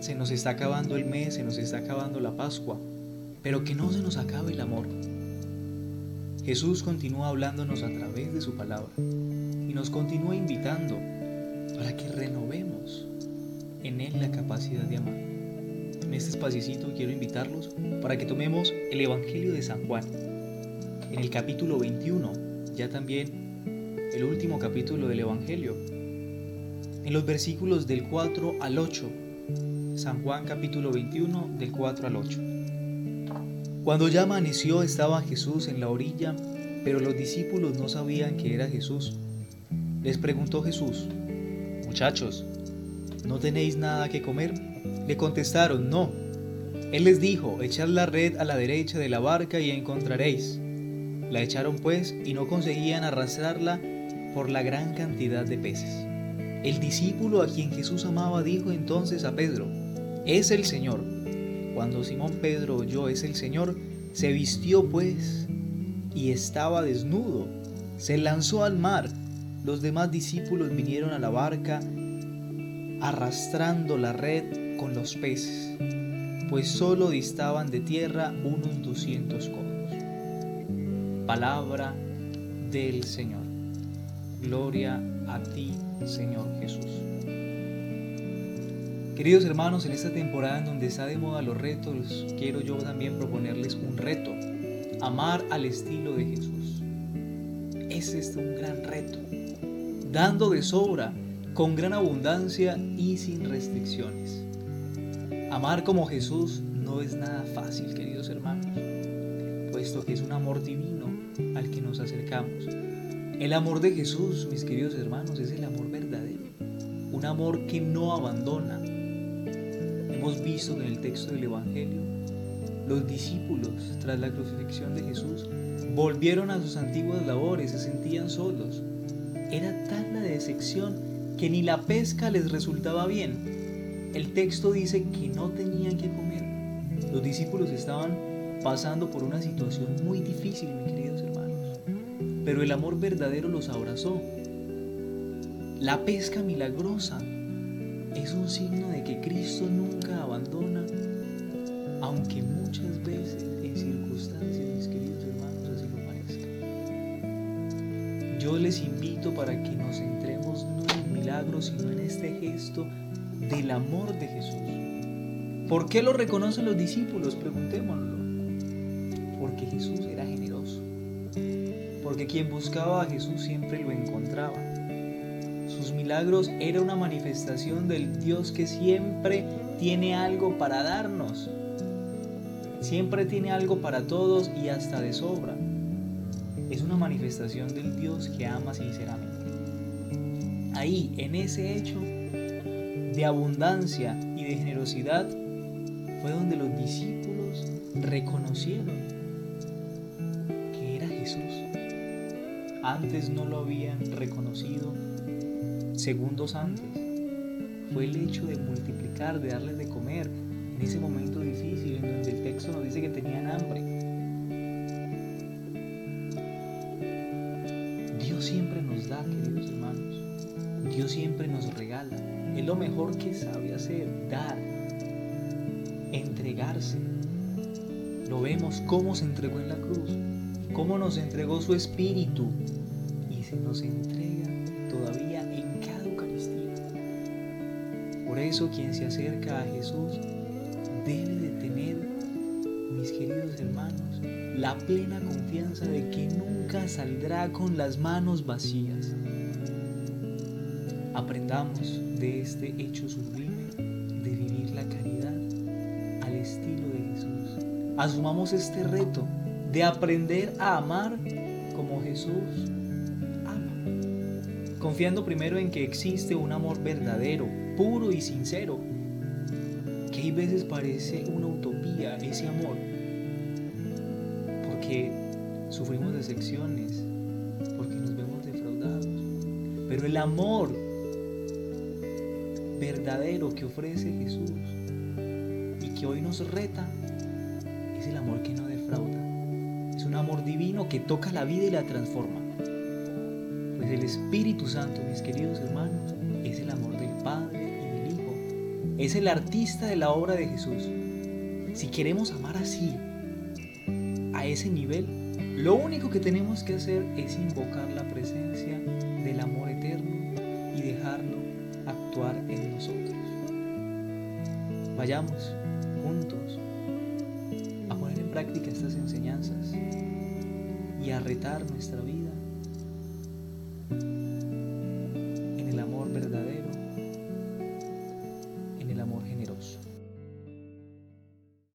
se nos está acabando el mes, se nos está acabando la Pascua, pero que no se nos acabe el amor. Jesús continúa hablándonos a través de su palabra y nos continúa invitando para que renovemos en Él la capacidad de amar. En este espacito quiero invitarlos para que tomemos el Evangelio de San Juan. En el capítulo 21, ya también el último capítulo del Evangelio, en los versículos del 4 al 8. San Juan capítulo 21 del 4 al 8. Cuando ya amaneció estaba Jesús en la orilla, pero los discípulos no sabían que era Jesús. Les preguntó Jesús, Muchachos, ¿no tenéis nada que comer? Le contestaron, no. Él les dijo, echad la red a la derecha de la barca y encontraréis. La echaron pues y no conseguían arrastrarla por la gran cantidad de peces. El discípulo a quien Jesús amaba dijo entonces a Pedro, es el Señor. Cuando Simón Pedro oyó es el Señor, se vistió pues y estaba desnudo, se lanzó al mar. Los demás discípulos vinieron a la barca arrastrando la red con los peces, pues solo distaban de tierra unos 200 codos. Palabra del Señor. Gloria a ti, Señor Jesús. Queridos hermanos, en esta temporada en donde está de moda los retos, quiero yo también proponerles un reto. Amar al estilo de Jesús. Es este un gran reto. Dando de sobra, con gran abundancia y sin restricciones. Amar como Jesús no es nada fácil, queridos hermanos, puesto que es un amor divino al que nos acercamos. El amor de Jesús, mis queridos hermanos, es el amor verdadero, un amor que no abandona. Hemos visto en el texto del Evangelio, los discípulos, tras la crucifixión de Jesús, volvieron a sus antiguas labores, se sentían solos. Era tal la decepción que ni la pesca les resultaba bien. El texto dice que no tenían que comer. Los discípulos estaban pasando por una situación muy difícil, mis queridos hermanos. Pero el amor verdadero los abrazó. La pesca milagrosa es un signo de que Cristo nunca abandona, aunque muchas veces en circunstancias, mis queridos hermanos, así lo parezca. Yo les invito para que nos centremos no en milagros, sino en este gesto del amor de Jesús. ¿Por qué lo reconocen los discípulos? Preguntémoslo. Porque Jesús era generoso. Porque quien buscaba a Jesús siempre lo encontraba. Sus milagros era una manifestación del Dios que siempre tiene algo para darnos. Siempre tiene algo para todos y hasta de sobra. Es una manifestación del Dios que ama sinceramente. Ahí, en ese hecho de abundancia y de generosidad, fue donde los discípulos reconocieron que era Jesús. Antes no lo habían reconocido segundos antes. Fue el hecho de multiplicar, de darles de comer en ese momento difícil en donde el texto nos dice que tenían hambre. Dios siempre nos da, queridos hermanos. Dios siempre nos regala. Es lo mejor que sabe hacer, dar, entregarse. Lo vemos cómo se entregó en la cruz, cómo nos entregó su espíritu y se nos entrega todavía en cada Eucaristía. Por eso quien se acerca a Jesús debe de tener, mis queridos hermanos, la plena confianza de que nunca saldrá con las manos vacías. Aprendamos de este hecho sublime de vivir la caridad al estilo de Jesús. Asumamos este reto de aprender a amar como Jesús ama. Confiando primero en que existe un amor verdadero, puro y sincero, que hay veces parece una utopía ese amor, porque sufrimos decepciones, porque nos vemos defraudados, pero el amor verdadero que ofrece Jesús y que hoy nos reta es el amor que no defrauda. Un amor divino que toca la vida y la transforma. Pues el Espíritu Santo, mis queridos hermanos, es el amor del Padre y del Hijo es el artista de la obra de Jesús. Si queremos amar así, a ese nivel, lo único que tenemos que hacer es invocar la presencia del amor eterno y dejarlo actuar en nosotros. Vayamos juntos práctica estas enseñanzas y a retar nuestra vida.